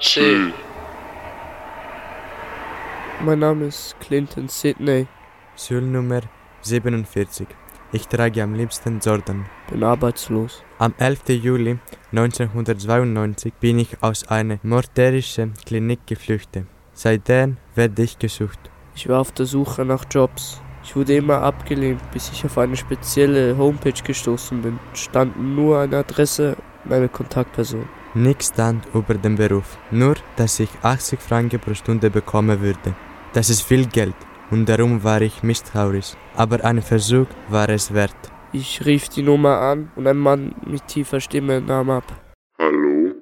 C. Mein Name ist Clinton Sidney. Schulnummer 47. Ich trage am liebsten Jordan. Bin arbeitslos. Am 11. Juli 1992 bin ich aus einer mörderischen Klinik geflüchtet. Seitdem werde ich gesucht. Ich war auf der Suche nach Jobs. Ich wurde immer abgelehnt, bis ich auf eine spezielle Homepage gestoßen bin. Stand nur eine Adresse und eine Kontaktperson. Nichts stand über den Beruf, nur dass ich 80 Franken pro Stunde bekommen würde. Das ist viel Geld und darum war ich misstrauisch, aber ein Versuch war es wert. Ich rief die Nummer an und ein Mann mit tiefer Stimme nahm ab. Hallo?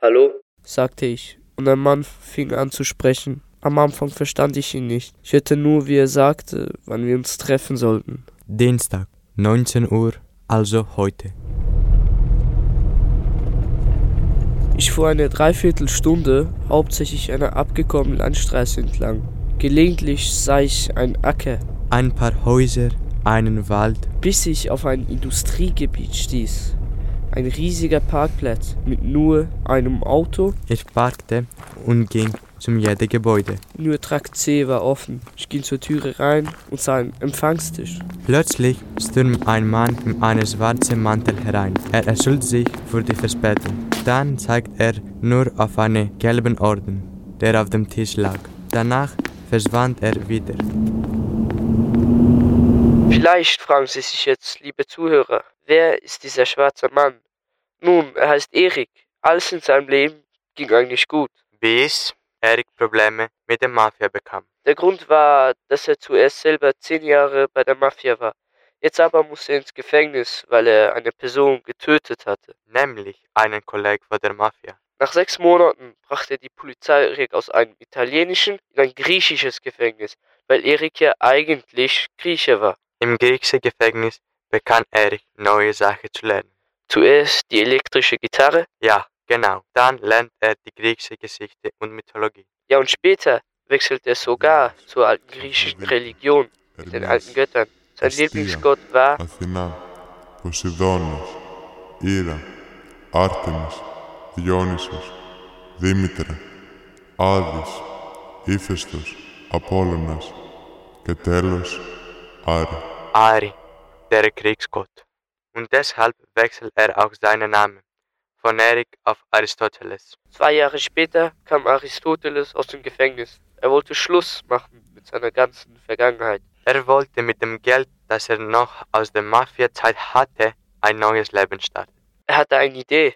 Hallo? sagte ich und ein Mann fing an zu sprechen. Am Anfang verstand ich ihn nicht. Ich hörte nur, wie er sagte, wann wir uns treffen sollten. Dienstag, 19 Uhr, also heute. Ich fuhr eine Dreiviertelstunde hauptsächlich einer abgekommenen Landstraße entlang. Gelegentlich sah ich ein Acker, Ein paar Häuser, einen Wald, bis ich auf ein Industriegebiet stieß. Ein riesiger Parkplatz mit nur einem Auto, ich parkte und ging zum jedem Gebäude. nur Trakt C war offen. Ich ging zur Türe rein und sah einen Empfangstisch. Plötzlich stürmt ein Mann mit einem schwarzen Mantel herein. Er entschuldigt sich für die Verspätung. Dann zeigt er nur auf einen gelben Orden, der auf dem Tisch lag. Danach verschwand er wieder. Vielleicht fragen Sie sich jetzt, liebe Zuhörer, wer ist dieser schwarze Mann? Nun, er heißt Erik. Alles in seinem Leben ging eigentlich gut. Bis Erik Probleme mit der Mafia bekam. Der Grund war, dass er zuerst selber zehn Jahre bei der Mafia war. Jetzt aber musste er ins Gefängnis, weil er eine Person getötet hatte. Nämlich einen Kollegen von der Mafia. Nach sechs Monaten brachte die Polizei Erik aus einem italienischen in ein griechisches Gefängnis, weil Erik ja eigentlich Grieche war. Im griechischen Gefängnis begann Erik neue Sachen zu lernen. Zuerst die elektrische Gitarre, Ja, genau. Dann lernt er die griechische Geschichte und Mythologie. ja und später wechselte er sogar zur alten griechischen Religion mit den alten Göttern Sein Astia. Lieblingsgott war Αθηνά, Ποσειδώνος, Ήρα, Άρτεμις, Διόνυσος, Δήμητρα, Άδης, Ήφαιστος, Απόλλωνας και τέλος Άρη. Ari, der Kriegsgott. Und deshalb wechselt er auch seinen Namen von Erik auf Aristoteles. Zwei Jahre später kam Aristoteles aus dem Gefängnis. Er wollte Schluss machen mit seiner ganzen Vergangenheit. Er wollte mit dem Geld, das er noch aus der Mafia-Zeit hatte, ein neues Leben starten. Er hatte eine Idee.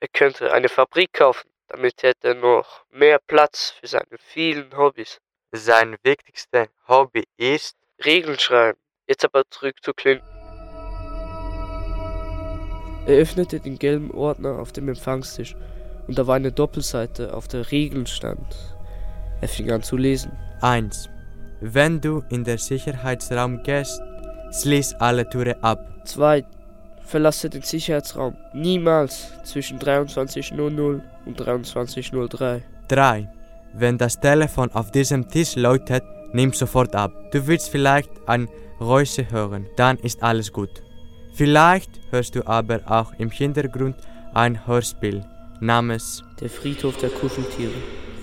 Er könnte eine Fabrik kaufen. Damit hätte er noch mehr Platz für seine vielen Hobbys. Sein wichtigstes Hobby ist, Regeln schreiben. Jetzt aber zurück zu Clinton. Er öffnete den gelben Ordner auf dem Empfangstisch und da war eine Doppelseite, auf der Regeln stand. Er fing an zu lesen. 1. Wenn du in den Sicherheitsraum gehst, schließ alle Türen ab. 2. Verlasse den Sicherheitsraum niemals zwischen 23.00 und 23.03. 3. Wenn das Telefon auf diesem Tisch läutet, nimm sofort ab. Du willst vielleicht ein Geräusche hören, dann ist alles gut. Vielleicht hörst du aber auch im Hintergrund ein Hörspiel namens Der Friedhof der Kuscheltiere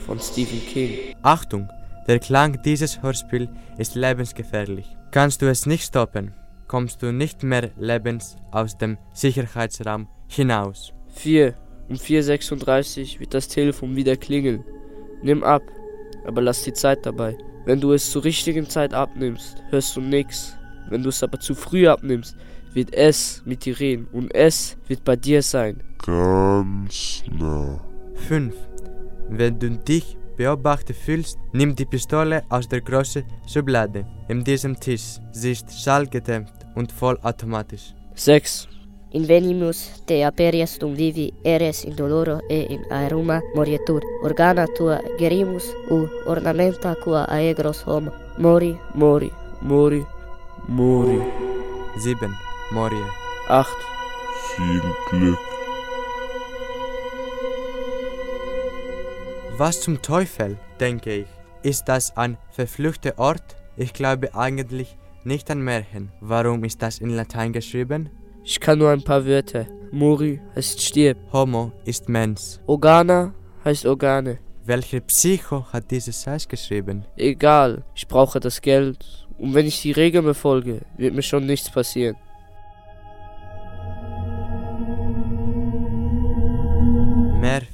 von Stephen King. Achtung, der Klang dieses Hörspiels ist lebensgefährlich. Kannst du es nicht stoppen, kommst du nicht mehr lebens aus dem Sicherheitsraum hinaus. 4. Um 4.36 Uhr wird das Telefon wieder klingeln. Nimm ab, aber lass die Zeit dabei. Wenn du es zur richtigen Zeit abnimmst, hörst du nix. Wenn du es aber zu früh abnimmst, wird es mit dir reden und es wird bei dir sein. Ganz nah. 5. Wenn du dich beobachtet fühlst, nimm die Pistole aus der großen Schublade. In diesem Tisch. Sie ist schallgedämpft und vollautomatisch. 6. Invenimus te aperias dum vivi eres indoloro e in aeruma morietur. Organa tua gerimus u ornamenta qua aegros homo. Mori, Mori, Mori, Mori. 7. Morie. 8. Viel Glück. Was zum Teufel, denke ich. Ist das ein verfluchter Ort? Ich glaube eigentlich nicht an Märchen. Warum ist das in Latein geschrieben? Ich kann nur ein paar Wörter. Mori heißt stirb. Homo ist Mensch. Organa heißt Organe. Welcher Psycho hat dieses Scheiß geschrieben? Egal, ich brauche das Geld. Und wenn ich die Regeln befolge, wird mir schon nichts passieren.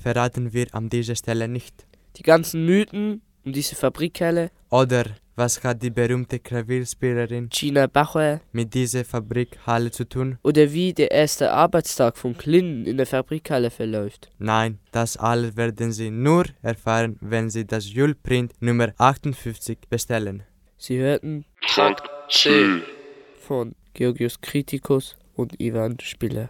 Verraten wir an dieser Stelle nicht. Die ganzen Mythen um diese Fabrikhalle, Oder was hat die berühmte Klavierspielerin Gina Bachwer mit dieser Fabrikhalle zu tun? oder wie der erste Arbeitstag von Clinton in der Fabrikhalle verläuft. Nein, das alles werden Sie nur erfahren, wenn Sie das Julprint Nummer 58 bestellen. Sie hörten Trakt C. von Georgios Kritikus und Ivan Spiller.